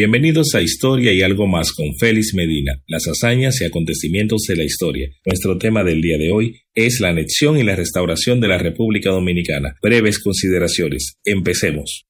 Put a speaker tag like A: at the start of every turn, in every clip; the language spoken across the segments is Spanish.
A: Bienvenidos a Historia y algo más con Félix Medina, las hazañas y acontecimientos de la historia. Nuestro tema del día de hoy es la anexión y la restauración de la República Dominicana. Breves consideraciones. Empecemos.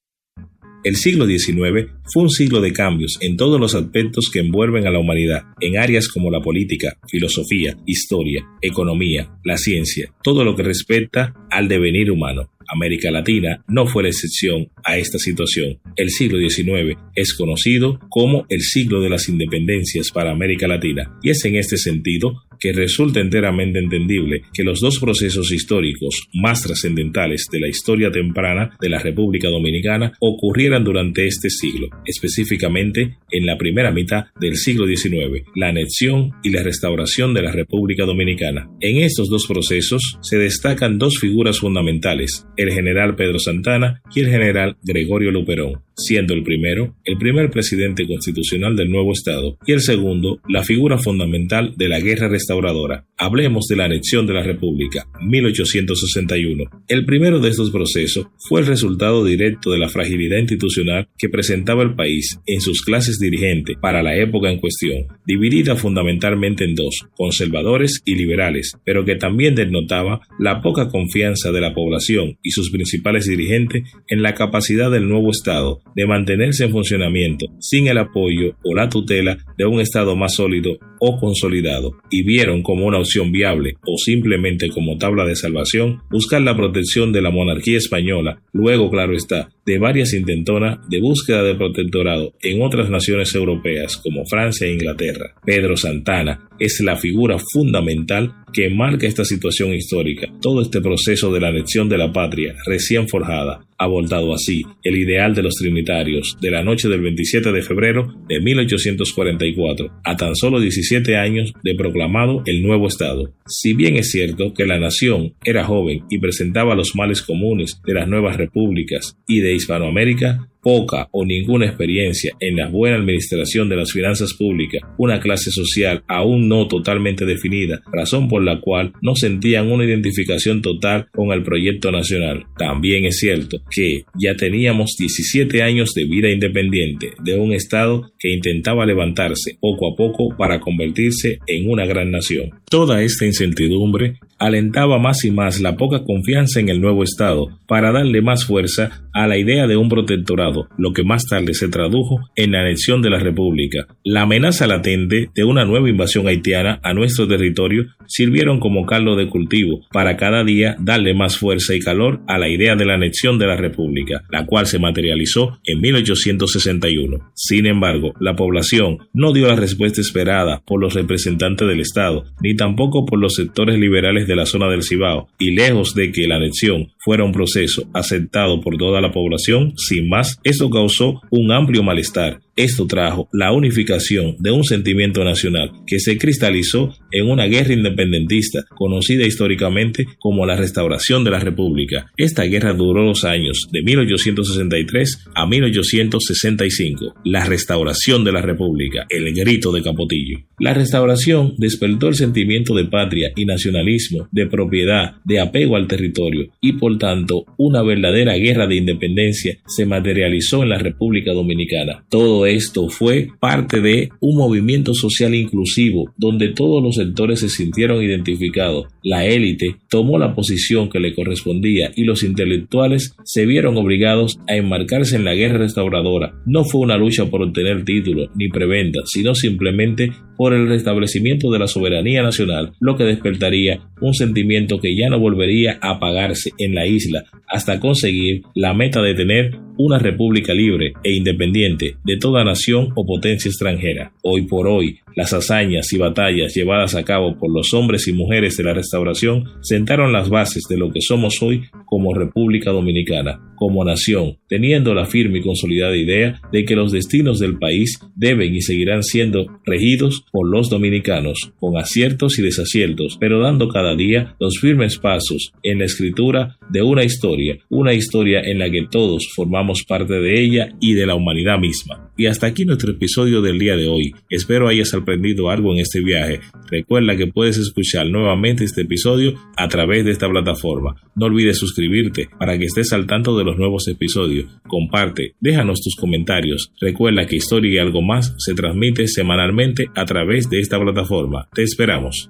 A: El siglo XIX fue un siglo de cambios en todos los aspectos que envuelven a la humanidad, en áreas como la política, filosofía, historia, economía, la ciencia, todo lo que respecta al devenir humano. América Latina no fue la excepción a esta situación. El siglo XIX es conocido como el siglo de las independencias para América Latina y es en este sentido que resulta enteramente entendible que los dos procesos históricos más trascendentales de la historia temprana de la República Dominicana ocurrieran durante este siglo, específicamente en la primera mitad del siglo XIX, la anexión y la restauración de la República Dominicana. En estos dos procesos se destacan dos figuras fundamentales, el general Pedro Santana y el general Gregorio Luperón, siendo el primero el primer presidente constitucional del nuevo Estado y el segundo la figura fundamental de la guerra restauradora. Hablemos de la anexión de la República, 1861. El primero de estos procesos fue el resultado directo de la fragilidad institucional que presentaba el país en sus clases dirigentes para la época en cuestión, dividida fundamentalmente en dos, conservadores y liberales, pero que también denotaba la poca confianza de la población y sus principales dirigentes en la capacidad del nuevo Estado de mantenerse en funcionamiento sin el apoyo o la tutela de un Estado más sólido o consolidado, y vieron como una opción viable o simplemente como tabla de salvación buscar la protección de la monarquía española, luego claro está, de varias intentonas de búsqueda de protectorado en otras naciones europeas como Francia e Inglaterra. Pedro Santana es la figura fundamental que marca esta situación histórica, todo este proceso de la anexión de la patria recién forjada, ha voltado así el ideal de los trinitarios de la noche del 27 de febrero de 1844, a tan solo 17 años de proclamado el nuevo Estado. Si bien es cierto que la nación era joven y presentaba los males comunes de las nuevas repúblicas y de Hispanoamérica, poca o ninguna experiencia en la buena administración de las finanzas públicas, una clase social aún no totalmente definida, razón por la cual no sentían una identificación total con el proyecto nacional. También es cierto que ya teníamos 17 años de vida independiente de un Estado que intentaba levantarse poco a poco para convertirse en una gran nación. Toda esta incertidumbre alentaba más y más la poca confianza en el nuevo Estado para darle más fuerza a la idea de un protectorado, lo que más tarde se tradujo en la anexión de la República. La amenaza latente de una nueva invasión haitiana a nuestro territorio sirvieron como caldo de cultivo para cada día darle más fuerza y calor a la idea de la anexión de la República, la cual se materializó en 1861. Sin embargo, la población no dio la respuesta esperada por los representantes del Estado, ni tampoco por los sectores liberales de la zona del Cibao, y lejos de que la anexión fuera un proceso aceptado por toda la población, sin más, esto causó un amplio malestar Esto trajo la unificación de un sentimiento nacional que se cristalizó en una guerra independentista conocida históricamente como la restauración de la República. Esta guerra duró los años de 1863 a 1865. La restauración de la República, el grito de Capotillo. La restauración despertó el sentimiento de patria y nacionalismo, de propiedad, de apego al territorio y por tanto una verdadera guerra de independencia se materializó en la República Dominicana. Todo esto fue parte de un movimiento social inclusivo donde todos los sectores se sintieron identificados. La élite tomó la posición que le correspondía y los intelectuales se vieron obligados a enmarcarse en la guerra restauradora. No fue una lucha por obtener títulos ni preventa, sino simplemente por el restablecimiento de la soberanía nacional, lo que despertaría un sentimiento que ya no volvería a apagarse en la isla hasta conseguir la meta de tener una república libre e independiente de toda nación o potencia extranjera. Hoy por hoy, las hazañas y batallas llevadas a cabo por los hombres y mujeres de la restauración sentaron las bases de lo que somos hoy como República Dominicana, como nación, teniendo la firme y consolidada idea de que los destinos del país deben y seguirán siendo regidos por los dominicanos, con aciertos y desaciertos, pero dando cada día los firmes pasos en la escritura de una historia, una historia en la que todos formamos parte de ella y de la humanidad misma. Y hasta aquí nuestro episodio del día de hoy. Espero hayas aprendido algo en este viaje. Recuerda que puedes escuchar nuevamente este episodio a través de esta plataforma. No olvides suscribirte para que estés al tanto de los nuevos episodios. Comparte, déjanos tus comentarios. Recuerda que Historia y algo más se transmite semanalmente a través de esta plataforma. Te esperamos.